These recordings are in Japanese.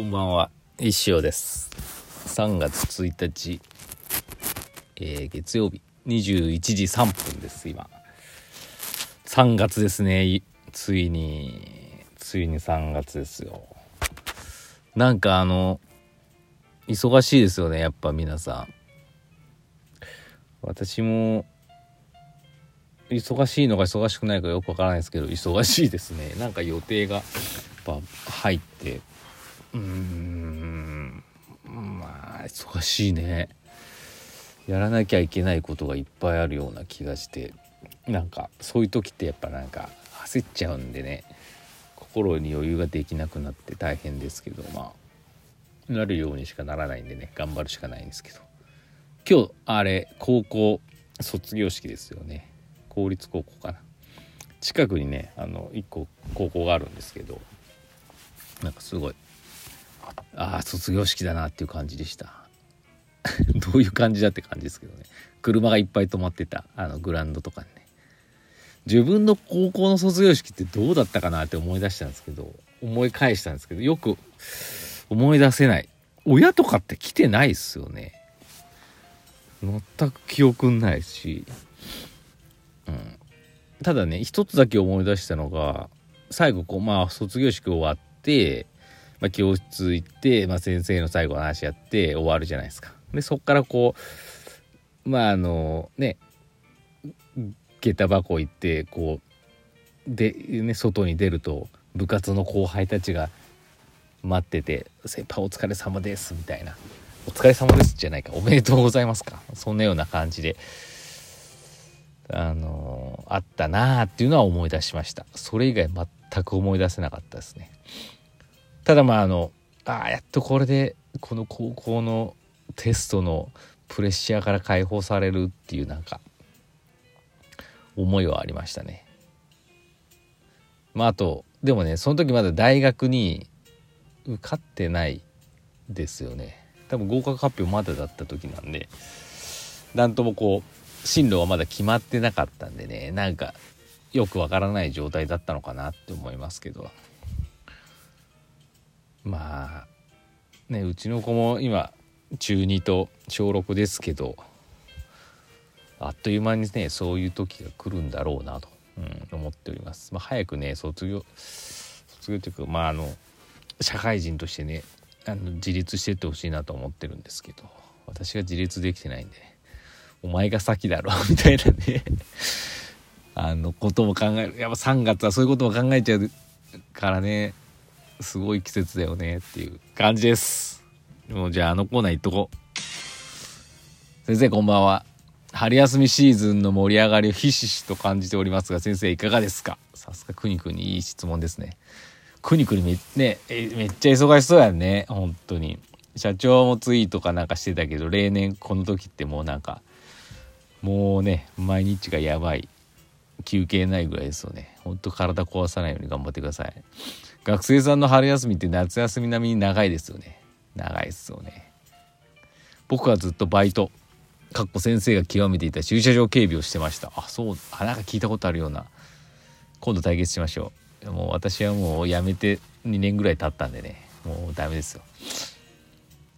こんばんは、石尾です。3月1日、えー月曜日、21時3分です、今。3月ですね、ついに、ついに3月ですよ。なんかあの、忙しいですよね、やっぱ皆さん。私も、忙しいのか忙しくないかよくわからないですけど、忙しいですね。なんか予定が、やっぱ入って、うーん。まあ忙しいね。やらなきゃいけないことがいっぱいあるような気がして。なんかそういう時ってやっぱなんか焦っちゃうんでね。心に余裕ができなくなって大変ですけどまあなるようにしかならないんでね。頑張るしかないんですけど。今日あれ高校卒業式ですよね。公立高校かな。近くにねあの1個高校があるんですけど。なんかすごいああ卒業式だなっていう感じでした。どういう感じだって感じですけどね。車がいっぱい止まってた。あのグラウンドとかにね。自分の高校の卒業式ってどうだったかなって思い出したんですけど思い返したんですけどよく思い出せない。親とかって来てないっすよね。全く記憶ないし、うん、ただね一つだけ思い出したのが最後こうまあ卒業式終わってまあ、教室行って、まあ、先生の最後の話やって終わるじゃないですか。でそっからこうまああのね下駄箱行ってこうで、ね、外に出ると部活の後輩たちが待ってて「先輩お疲れ様です」みたいな「お疲れ様です」じゃないか「おめでとうございますか」そんなような感じであのあったなあっていうのは思い出しましたそれ以外全く思い出せなかったですね。ただまああのああやっとこれでこの高校のテストのプレッシャーから解放されるっていうなんか思いはありましたね。まああとでもねその時まだ大学に受かってないですよね。多分合格発表まだだった時なんでなんともこう進路はまだ決まってなかったんでねなんかよくわからない状態だったのかなって思いますけど。まあねうちの子も今中2と小6ですけどあっという間にねそういう時が来るんだろうなと、うん、思っております。まあ、早くね卒業卒業というかまああの社会人としてねあの自立してってほしいなと思ってるんですけど私が自立できてないんで、お前が先だろ みたいなねあのことも考えるやっぱ3月はそういうことも考えちゃうからねすごい季節だよねっていう感じです。もうじゃああのコーナー行っとこう。先生こんばんは。春休みシーズンの盛り上がりをひしひしと感じておりますが先生いかがですか？さすがくにくにいい質問ですね。くにくにめ,、ね、えめっちゃ忙しそうやんね本当に。社長もツイートかなんかしてたけど例年この時ってもうなんかもうね毎日がやばい休憩ないぐらいですよね。ほんと体壊さないように頑張ってください。学生さんの春休みって夏休み並みに長いですよね。長いですよね。僕はずっとバイトかっこ先生が極めていた駐車場警備をしてました。あそうあなんか聞いたことあるような。今度対決しましょう。もう私はもう辞めて2年ぐらい経ったんでね。もうダメですよ。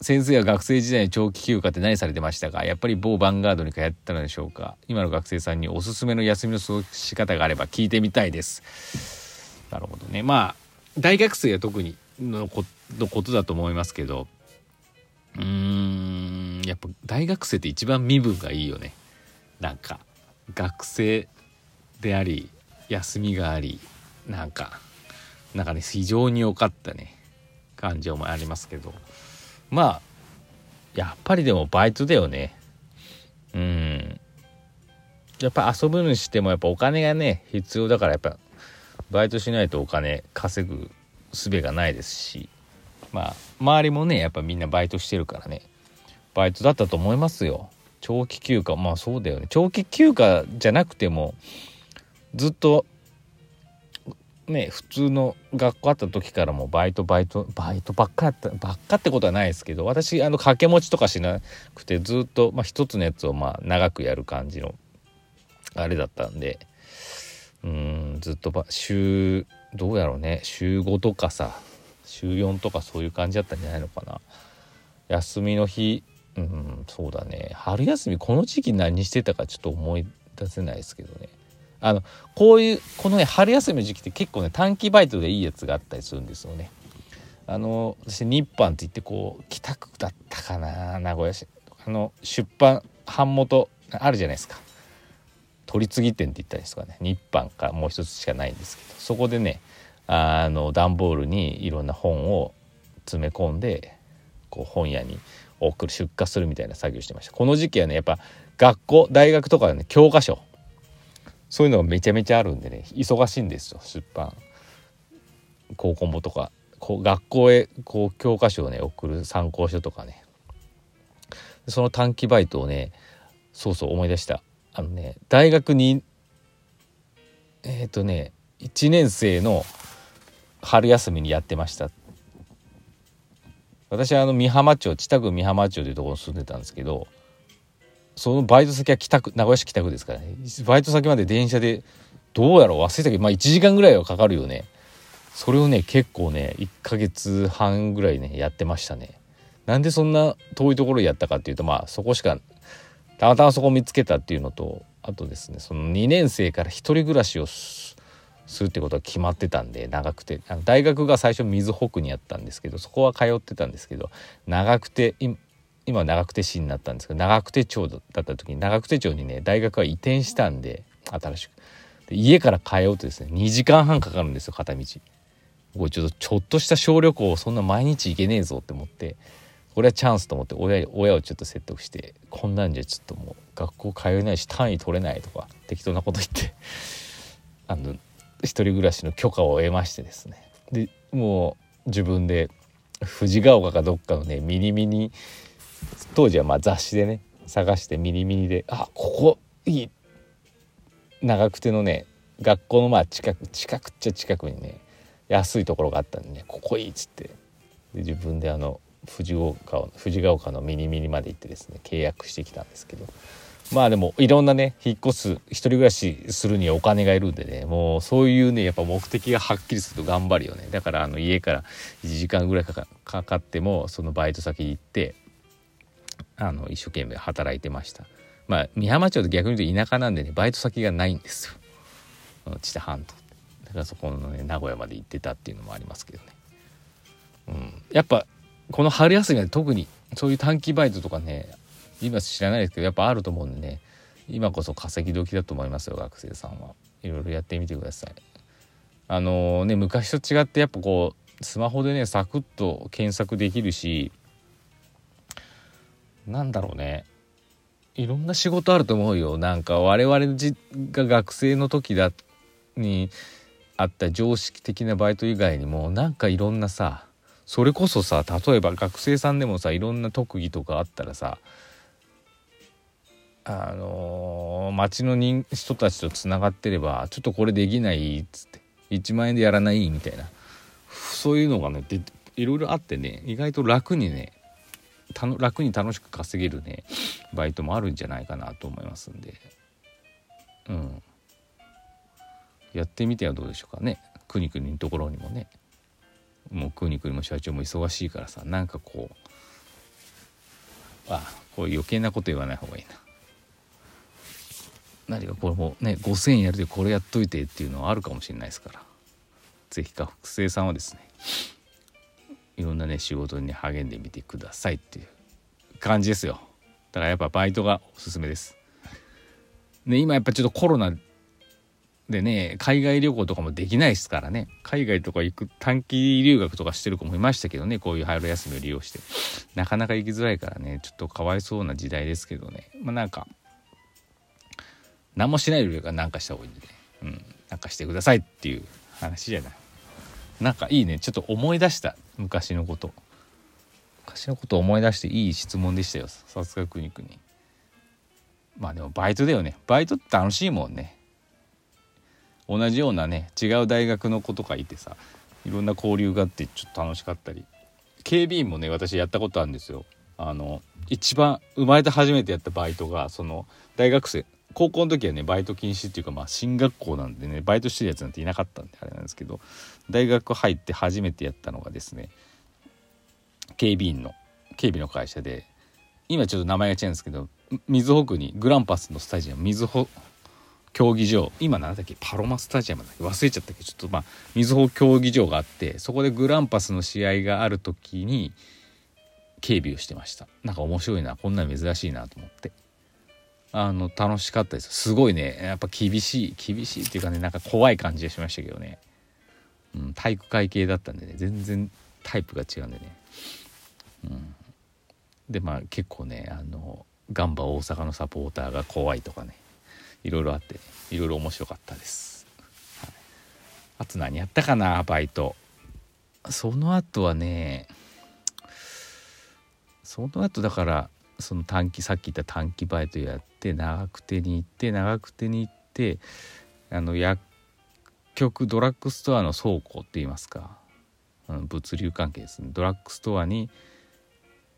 先生は学生時代に長期休暇って何されてましたか？やっぱり某ヴァンガードに通ってたのでしょうか？今の学生さんにおすすめの休みの過ごし方があれば聞いてみたいです。なるほどね。まあ大学生は特にのこのことだと思いますけどうーんやっぱ大学生って一番身分がいいよね。なんか学生であり休みがありなんかなんかね非常に良かったね。感情もありますけど。まあやっぱりでもバイトだよね。うん。やっぱ遊ぶにしてもやっぱお金がね必要だからやっぱバイトしないとお金稼ぐ術がないですしまあ周りもねやっぱみんなバイトしてるからね。バイトだったと思いますよ。長期休暇。まあそうだよね。長期休暇じゃなくてもずっとね普通の学校あった時からもバイトバイトバイトばっかやったばっかってことはないですけど私あの掛け持ちとかしなくてずっと、まあ、一つのやつをまあ長くやる感じのあれだったんでうんずっとば週どうやろうね。週5とかさ週4とかそういう感じだったんじゃないのかな。休みの日うんそうだね。春休みこの時期何してたかちょっと思い出せないですけどね。あのこういうこのね春休みの時期って結構ね短期バイトでいいやつがあったりするんですよね。あの私日販って言ってこう北区だったかな名古屋市。あの出版版元あるじゃないですか。取り次ぎ店って言ったりですかね。日販かもう一つしかないんですけど。そこでねあの段ボールにいろんな本を詰め込んでこう本屋に送る出荷するみたいな作業してました。この時期はねやっぱ学校大学とかでね教科書。そういうのがめちゃめちゃあるんでね忙しいんですよ出版。高校もとか。こう学校へこう教科書をね送る参考書とかね。その短期バイトをねそうそう思い出した。あのね大学にえっ、ー、とね1年生の春休みにやってました。私はあの美浜町北区美浜町というところに住んでたんですけどそのバイト先は北区名古屋市北区ですからね。バイト先まで電車でどうやろう忘れたけどまあ1時間ぐらいはかかるよね。それをね結構ね1ヶ月半ぐらいねやってましたね。なんでそんな遠いところでやったかっていうとまあそこしかたまたまそこを見つけたっていうのとあとですねその2年生から1人暮らしをするってことが決まってたんで長くて。あの大学が最初水北にあったんですけどそこは通ってたんですけど長くて今長久手市になったんですけど長久手町だった時に長久手町にね大学は移転したんで新しく。で家から通うとですね2時間半かかるんですよ片道。これちょっとちょっとした小旅行そんな毎日行けねえぞって思って。これはチャンスと思って親親をちょっと説得してこんなんじゃちょっともう学校通えないし単位取れないとか適当なこと言って あの一人暮らしの許可を得ましてですね。でもう自分で藤ヶ丘かどっかのねミニミニ当時はまあ雑誌でね探してミニミニであここいい長久手のね学校のまあ近く近くっちゃ近くにね安いところがあったんでねここいいっつって。で自分であの藤岡藤ヶ丘のミニミニまで行ってですね契約してきたんですけど。まあでもいろんなね引っ越す一人暮らしするにはお金がいるんでねもうそういうねやっぱ目的がはっきりすると頑張るよね。だからあの家から1時間ぐらいかかってもそのバイト先に行ってあの一生懸命働いてました。まあ美浜町って逆に言うと田舎なんでねバイト先がないんですよ。知多半島。だからそこのね名古屋まで行ってたっていうのもありますけどね。うんやっぱこの春休みは特にそういう短期バイトとかね今知らないですけどやっぱあると思うんでね今こそ稼ぎ時だと思いますよ学生さんは。いろいろやってみてください。あのー、ね昔と違ってやっぱこうスマホでねサクッと検索できるしなんだろうね。いろんな仕事あると思うよ。なんか我々が学生の時だにあった常識的なバイト以外にもなんかいろんなさそれこそさ例えば学生さんでもさいろんな特技とかあったらさあのー、町の人人たちとつながってればちょっとこれできないっつって1万円でやらないみたいな。そういうのがねでいろいろあってね意外と楽にね楽に楽しく稼げるねバイトもあるんじゃないかなと思いますんで。うん。やってみてはどうでしょうかね。くにくにのところにもね。もうくにくにも社長も忙しいからさなんかこうあこう余計なこと言わない方がいいな。何かこれもね5,000円やるでこれやっといてっていうのはあるかもしれないですから。是非学生さんはですねいろんなね仕事に、励んでみてくださいっていう感じですよ。だからやっぱバイトがおすすめです。ね今やっぱちょっとコロナでね海外旅行とかもできないですからね。海外とか行く短期留学とかしてる子もいましたけどね。こういう春休みを利用して。なかなか行きづらいからね。ちょっとかわいそうな時代ですけどね。まあなんか何もしないよりか何かした方がいいんでね。うん。なんかしてくださいっていう話じゃない。なんかいいね。ちょっと思い出した。昔のこと。昔のこと思い出していい質問でしたよ。さすがくにくにまあでもバイトだよね。バイトって楽しいもんね。同じようなね違う大学の子とかいてさいろんな交流があってちょっと楽しかったり。警備員もね私やったことあるんですよ。あの一番生まれて初めてやったバイトがその大学生高校の時はねバイト禁止っていうかまあ進学校なんでねバイトしてるやつなんていなかったんであれなんですけど大学入って初めてやったのがですね警備員の警備の会社で今ちょっと名前が違うんですけど瑞穂区にグランパスのスタジアム瑞穂競技場。今何だっけ？パロマスタジアムだっけ？忘れちゃったけ？どちょっとまあ瑞穂競技場があってそこでグランパスの試合がある時に警備をしてました。なんか面白いな。こんな珍しいなと思って。あの楽しかったです。すごいね。やっぱ厳しい。厳しいっていうかねなんか怖い感じがしましたけどね、うん、体育会系だったんでね。全然タイプが違うんでね、うん、でまあ結構ねあのガンバ大阪のサポーターが怖いとかね。いろいろあっていろいろ面白かったです、はい、あと何やったかなバイト。その後はねその後だからその短期さっき言った短期バイトやって長久手に行って長久手に行ってあの薬局ドラッグストアの倉庫って言いますか、うん、物流関係ですね。ドラッグストアに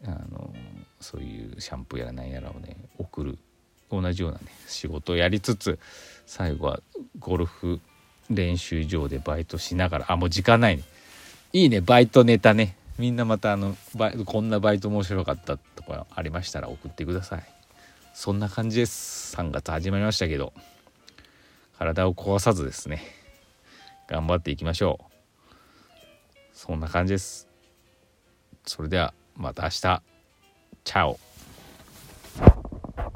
あのそういうシャンプーやら何やらをね送る。同じようなね仕事をやりつつ最後はゴルフ練習場でバイトしながら。あもう時間ないね。いいねバイトネタね。みんなまたあのこんなバイト面白かったとかありましたら送ってください。そんな感じです。3月始まりましたけど。体を壊さずですね。頑張っていきましょう。そんな感じです。それではまた明日。チャオ。